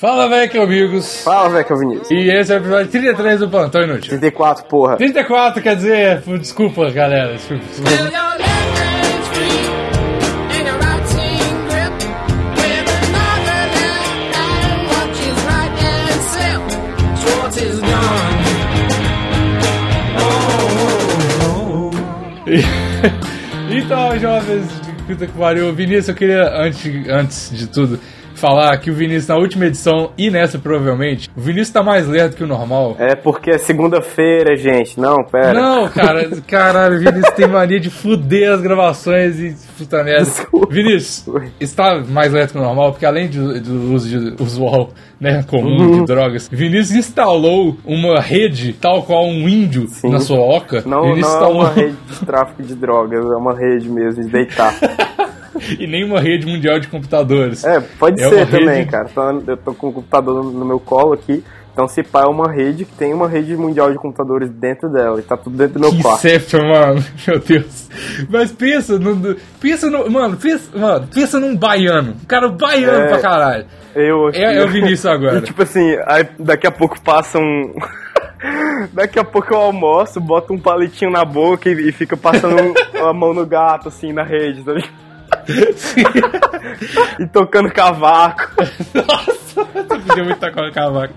Fala, velho, amigos. Fala, velho, que é o Vinícius. E esse é o episódio 33 do Plantão Inútil. 34, porra. 34, quer dizer, desculpa, galera. Desculpa, então, jovens, de puta que pariu. Vinícius, eu queria, antes, antes de tudo, falar que o Vinícius, na última edição e nessa provavelmente, o Vinícius tá mais lerdo que o normal. É porque é segunda-feira, gente. Não, pera. Não, cara, caralho, o Vinícius tem mania de fuder as gravações e puta merda. Desculpa. Vinícius, está mais lento que o normal, porque além de- do uso de, usual, né, comum Uhum. de drogas, Vinícius instalou uma rede tal qual um índio na sua oca. Não, Vinícius não é instalou uma rede de tráfico de drogas, é uma rede mesmo de deitar. e nem uma rede mundial de computadores. É, pode É ser também, rede- cara. Então, eu tô com o computador no, meu colo aqui. Então, se pá, é uma rede que tem uma rede mundial de computadores dentro dela. E tá tudo dentro do meu quarto. Inception, mano, meu Deus. Mas pensa no. Pensa no. Mano, pensa, mano, pensa num baiano. Um cara baiano É. pra caralho. Eu. É, é o Vinícius agora. E tipo assim, aí daqui a pouco passa um. daqui a pouco eu almoço, boto um palitinho na boca e, e fica passando a mão no gato, assim, na rede, tá ligado? E tocando cavaco. Nossa, você podia muito a cavaca.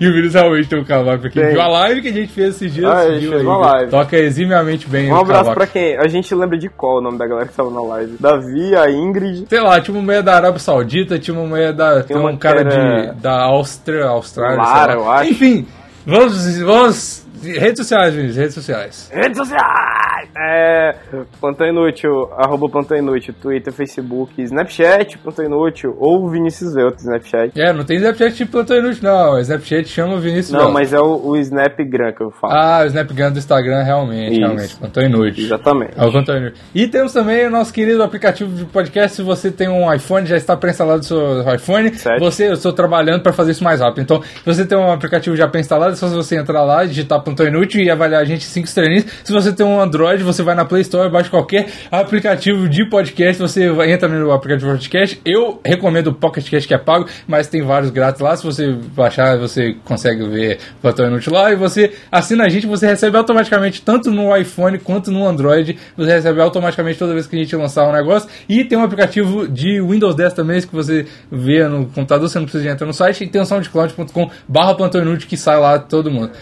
E o Vinícius realmente tem um cavaco aqui. Viu a live que a gente fez esses dias? Ah, aí, uma live. Toca eximiamente bem Um abraço cavaco. pra quem? A gente lembra de qual o nome da galera que tava na live? Davi, a Ingrid. Sei lá, tinha uma mulher da Arábia Saudita, tinha uma mulher da. Tem uma um cara era- de, da Áustria, Austrália. Lara, eu acho. Enfim, vamos. vamos redes sociais, Vinícius, redes sociais. Redes sociais! É. Plantão Inútil, arroba Plantão Inútil, Twitter, Facebook, Snapchat, Plantão Inútil, ou Vinícius Velto, Snapchat. É, não tem Snapchat de plantão inútil, não. O Snapchat chama o Vinícius. Não, Velto. mas é o, o Snapgram que eu falo. Ah, o Snapgram do Instagram, realmente, Isso. realmente. Plantão inútil. Exatamente. É o plantão inútil. E temos também o nosso querido aplicativo de podcast. Se você tem um iPhone, já está pré-instalado no seu iPhone. Certo. Você, eu estou trabalhando para fazer isso mais rápido. Então, se você tem um aplicativo já pré-instalado, é só você entrar lá, digitar plantão inútil e avaliar a gente 5 estrelinhas. Se você tem um Android, você vai na Play Store, baixa qualquer aplicativo de podcast, você entra no aplicativo de podcast. Eu recomendo o Pocket Cast que é pago, mas tem vários grátis lá. Se você baixar, você consegue ver o plantão inútil lá e você assina a gente, você recebe automaticamente tanto no iPhone quanto no Android. Você recebe automaticamente toda vez que a gente lançar um negócio. E tem um aplicativo de Windows 10 também, que você vê no computador, você não precisa entrar no site. E tem o soundcloud.com barra plantão inútil que sai lá todo mundo.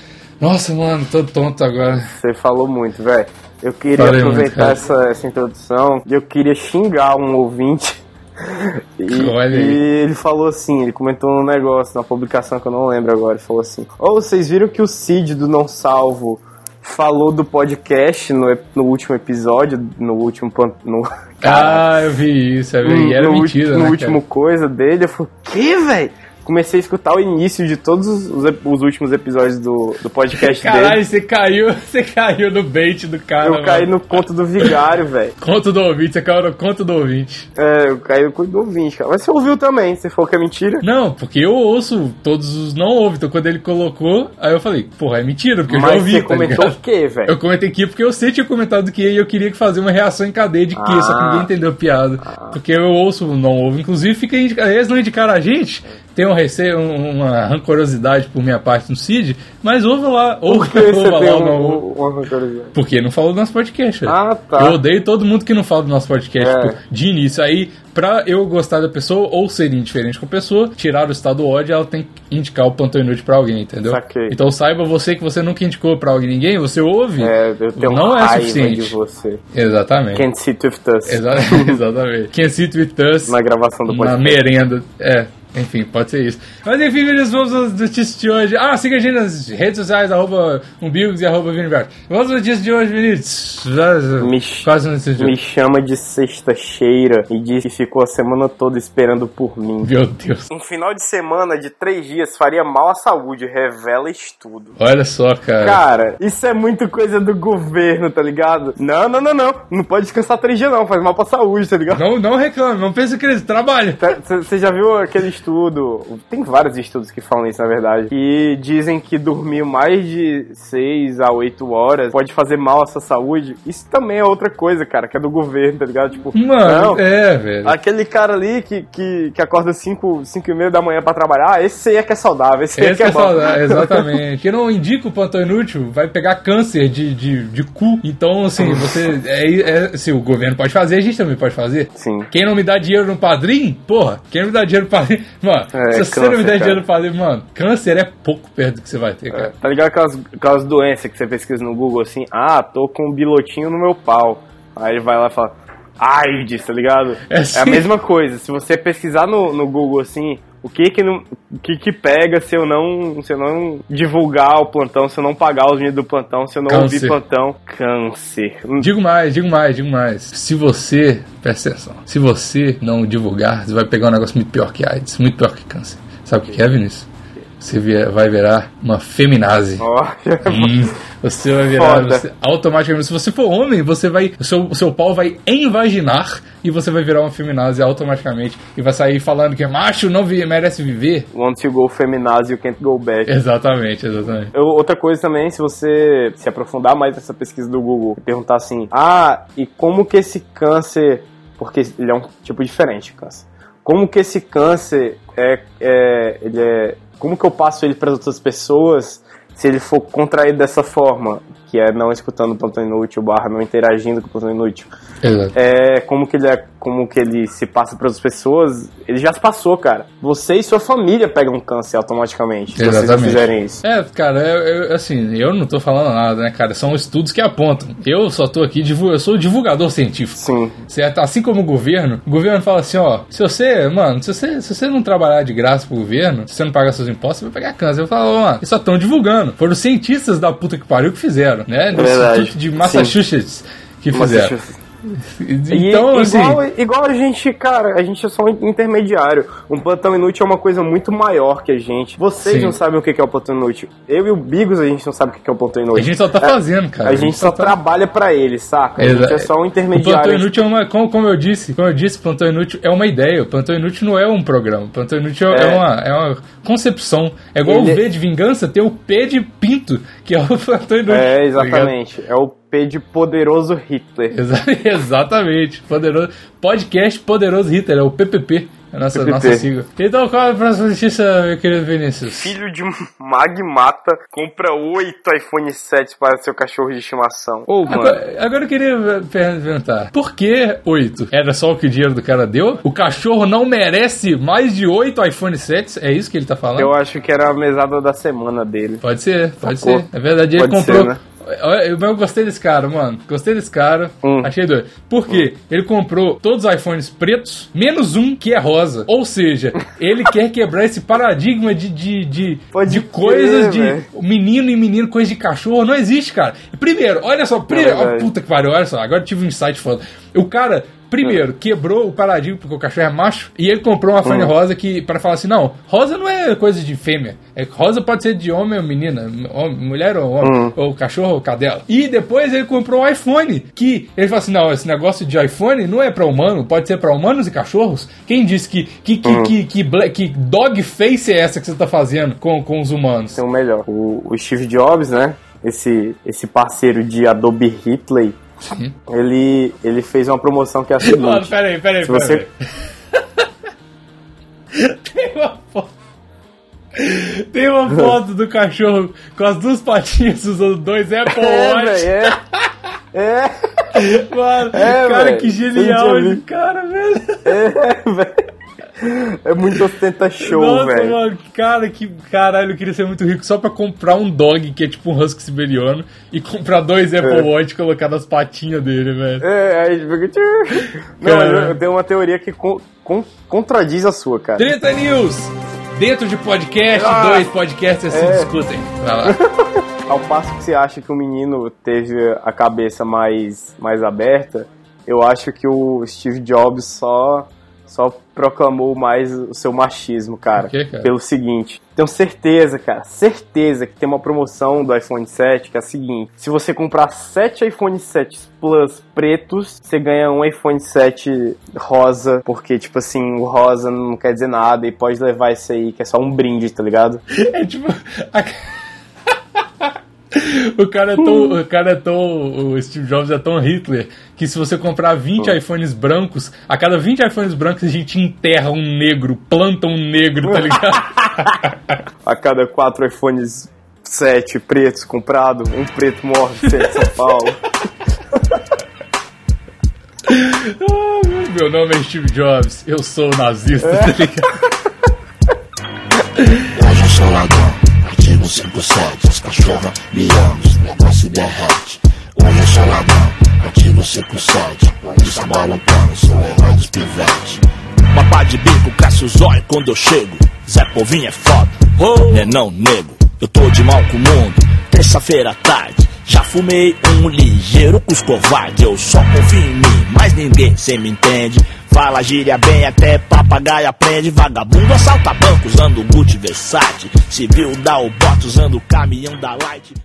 Nossa, mano, tô tonto agora. Você falou muito, velho. Eu queria Falei muito, aproveitar cara. essa, essa introdução e eu queria xingar um ouvinte. E, e ele falou assim, ele comentou um negócio na publicação que eu não lembro agora, ele falou assim, Ô, vocês viram que o Cid do Não Salvo falou do podcast no, no último episódio, no último... No, Ah, eu vi isso, eu vi. E era no, mentira, ulti- no né, último cara? coisa dele, eu falei, que, velho? Comecei a escutar o início de todos os, os últimos episódios do, do podcast dele. Caralho, você caiu, você caiu no bait do cara. Eu caí mano. no conto do vigário, velho. Conto do ouvinte, você caiu no conto do ouvinte. É, eu caí no conto do ouvinte, cara. Mas você ouviu também, você falou que é mentira? Não, porque eu ouço todos os não ouve. Então quando ele colocou, aí eu falei, porra, é mentira, porque eu já Mas ouvi. você tá comentou ligado? o quê, velho? Eu comentei aqui porque eu sei que tinha comentado que e eu queria que fazer uma reação em cadeia de que, só que Ah. ninguém entendeu a piada. Porque eu ouço o não ouve. Inclusive, fica eles não indicaram a gente. Tem um receio, um- uma rancorosidade por minha parte no Cid, mas ouve lá. Ouve, Por que ouve lá, um, um, uma rancorosidade? Porque não falou do nosso podcast. Ah, tá. Eu odeio todo mundo que não fala do nosso podcast É. tipo, de início. Aí, pra eu gostar da pessoa ou ser indiferente com a pessoa, tirar o estado do ódio, ela tem que indicar o plantão inútil pra alguém, entendeu? Saquei. Então saiba você que você nunca indicou pra alguém ninguém, você ouve. É, eu tenho não é raiva suficiente. de você. Exatamente. Can't sit with us. Exa- Exatamente. Can't sit with us Na gravação do na podcast. merenda. É. Enfim, pode ser isso. Mas enfim, meninos, vamos às notícias de hoje. Ah, siga a gente nas redes sociais, arroba umbigos e arroba Viniberto. Vamos às notícias de hoje, meninos. Me, Quase notícias de me chama de sexta-cheira e diz que ficou a semana toda esperando por mim. Meu Deus. Um final de semana de três dias faria mal à saúde, revela estudo. Olha só, cara. Cara, isso é muito coisa do governo, tá ligado? Não, não, não, não. Não pode descansar três dias, não. Faz mal pra saúde, tá ligado? Não, não reclame, não pense que eles trabalham. Você já viu aquele estudo estudo, tem vários estudos que falam isso, na verdade, que dizem que dormir mais de 6 a 8 horas pode fazer mal à sua saúde. Isso também é outra coisa, cara, que é do governo, tá ligado? Tipo, Mano, não, é, velho. aquele cara ali que, que, que acorda 5, 5 e meia da manhã pra trabalhar, esse aí é que é saudável, esse aí é Esse que é, é saudável, exatamente. Quem não indica o plantão inútil vai pegar câncer de, de, de cu. Então, assim, você. É, é, se o governo pode fazer, a gente também pode fazer. Sim. Quem não me dá dinheiro no padrinho, porra, quem não me dá dinheiro no padrinho. Mano, É, se você não me der dinheiro no padrinho, mano, câncer é pouco perto do que você vai ter, É, cara. tá ligado aquelas, aquelas doenças que você pesquisa no Google assim, ah, tô com um bilotinho no meu pau. Aí ele vai lá e fala, AIDS, tá ligado? É É, assim. a mesma coisa. Se você pesquisar no, no Google assim, o que que, não, o que que pega se eu não se eu não divulgar o plantão, se eu não pagar os dinheiros do plantão, se eu não Câncer. ouvir plantão? Câncer. Hum, Digo mais, digo mais, digo mais. Se você, presta atenção, se você não divulgar, você vai pegar um negócio muito pior que AIDS, muito pior que câncer. Sabe o que é, Vinícius? Você vai virar uma feminazi. Ó, Hum, você vai virar você- automaticamente. Se você for homem, você vai. O seu, seu pau vai envaginar e você vai virar uma feminazi automaticamente. E vai sair falando que é macho não vi- merece viver. Once you go feminazi, you can't go back. Exatamente, exatamente. Eu- outra coisa também, se você se aprofundar mais nessa pesquisa do Google e perguntar assim, ah, e como que esse câncer, porque ele é um tipo diferente de câncer, como que esse câncer é, é, ele é, como que eu passo ele para outras pessoas se ele for contraído dessa forma, que é não escutando o plantão inútil, barra não interagindo com o plantão inútil, Exato. é como que ele é, como que ele se passa para outras pessoas, ele já se passou, cara. Você e sua família pegam câncer automaticamente, se vocês fizerem isso. É, cara, eu, eu- assim, eu não tô falando nada, né, cara? São estudos que apontam. Eu só tô aqui, eu sou divulgador científico. Sim. Certo? Assim como o governo, o governo fala assim, ó, se você, mano, se você, se você não trabalhar de graça pro governo, se você não pagar seus impostos, você vai pegar câncer. Eu falo, ó, mano, eles só estão divulgando. Foram os cientistas da puta que pariu que fizeram, né? No. Instituto de Massachusetts que fizeram. Massachusetts. Então, e, assim, igual, igual a gente, cara, a gente é só um intermediário. Um plantão inútil é uma coisa muito maior que a gente. Vocês Sim. não sabem o que é o plantão inútil. Eu e o Bigos, a gente não sabe o que é o plantão a inútil. gente só tá fazendo, cara. A gente só tá- trabalha pra ele, saca? A gente é só um O plantão intermediário. inútil é uma, como, como eu disse, como eu disse, plantão inútil é uma ideia. O plantão inútil não é um programa. O plantão inútil é, É. uma, é uma concepção. É igual Ele- o V de vingança, tem o P de pinto, que é o plantão inútil. É, tá exatamente. É o P de poderoso Hitler. Exa- exatamente. Poderoso, podcast Poderoso Hitler, é o PPP. É a nossa, PPP. nossa sigla. Então, qual é a próxima notícia, meu querido Vinícius? Filho de um magmata compra oito iPhone 7 para seu cachorro de estimação. Ô, mano. Agora, agora eu queria perguntar, por que 8? Era só o que o dinheiro do cara deu? O cachorro não merece mais de 8 iPhone 7? É isso que ele tá falando? Eu acho que era a mesada da semana dele. Pode ser, pode Sacou? ser. É verdade, ele Pode comprou. ser, né? Eu, eu gostei desse cara, mano. Gostei desse cara. Hum. Achei doido. Por quê? Ele comprou todos os iPhones pretos, menos um que é rosa. Ou seja, ele quer quebrar esse paradigma de, de, de, de coisas de velho. menino e menino, coisa de cachorro. Não existe, cara. Primeiro, olha só. Primeiro, ó, verdade. puta que pariu, olha só. Agora eu tive um insight foda. O cara. Primeiro, quebrou o paradigma porque o cachorro é macho e ele comprou um iPhone Hum. rosa que para falar assim, não, rosa não é coisa de fêmea. É, rosa pode ser de homem ou menina, homem- mulher ou homem, Hum. ou cachorro ou cadela. E depois ele comprou o iPhone, que ele fala assim, não, esse negócio de iPhone não é para humano, pode ser para humanos e cachorros. Quem disse que que que, que, que, bla- que dog face é essa que você tá fazendo com, com os humanos? tem o melhor. O, o Steve Jobs, né? Esse, esse parceiro de Adobe Hitler, Sim. ele, ele fez uma promoção que é a Mano, seguinte. peraí, peraí, Se peraí. você- Tem uma foto. Tem uma foto do cachorro com as duas patinhas usando dois Apple É, Watch. velho, é. É, Mano, É, cara, velho. que genial esse cara, velho. é, velho. É muito ostenta show, velho. mano, cara, que caralho, eu queria ser muito rico só pra comprar um dog que é tipo um husky siberiano e comprar dois Apple É. Watch e colocar nas patinhas dele, velho. É, aí fica. Não, Cara. eu, eu tenho uma teoria que con- con- contradiz a sua, cara. Treta News! Dentro de podcast, Ah, dois podcasts se é. discutem. Vai lá. Ao passo que você acha que o menino teve a cabeça mais, mais aberta, eu acho que o Steve Jobs só, só proclamou mais o seu machismo, cara. Quê, cara? Pelo seguinte, tenho certeza, cara, certeza que tem uma promoção do iPhone 7 que é a seguinte: se você comprar 7 iPhone 7 Plus pretos, você ganha um iPhone 7 rosa, porque, tipo assim, o rosa não quer dizer nada e pode levar isso aí, que é só um brinde, tá ligado? É tipo. a- O cara, é tão, o cara é tão. O Steve Jobs é tão Hitler que se você comprar 20 iPhones brancos, a cada 20 iPhones brancos a gente enterra um negro, planta um negro, tá ligado? A cada 4 iPhones 7 pretos comprado, um preto morre, 7 São Paulo. Ah, Meu nome é Steve Jobs, eu sou nazista, tá ligado? Hoje eu sou ladrão, artigo 57, as cachorras me amam, os negócio derrete. Hoje eu sou ladrão, artigo 57, isso bola pano, sou herói dos pivetes. Papá de bico, os olhos quando eu chego. Zé Povinho é foda, oh. né não, nego. Eu tô de mal com o mundo, terça-feira à tarde. Já fumei um ligeiro com os covardes. Eu só confio em mim, mas ninguém cê me entende. Fala gíria bem, até papagaio aprende. Vagabundo assalta banco usando Gucci Versace. Civil dá o bote usando o caminhão da Light.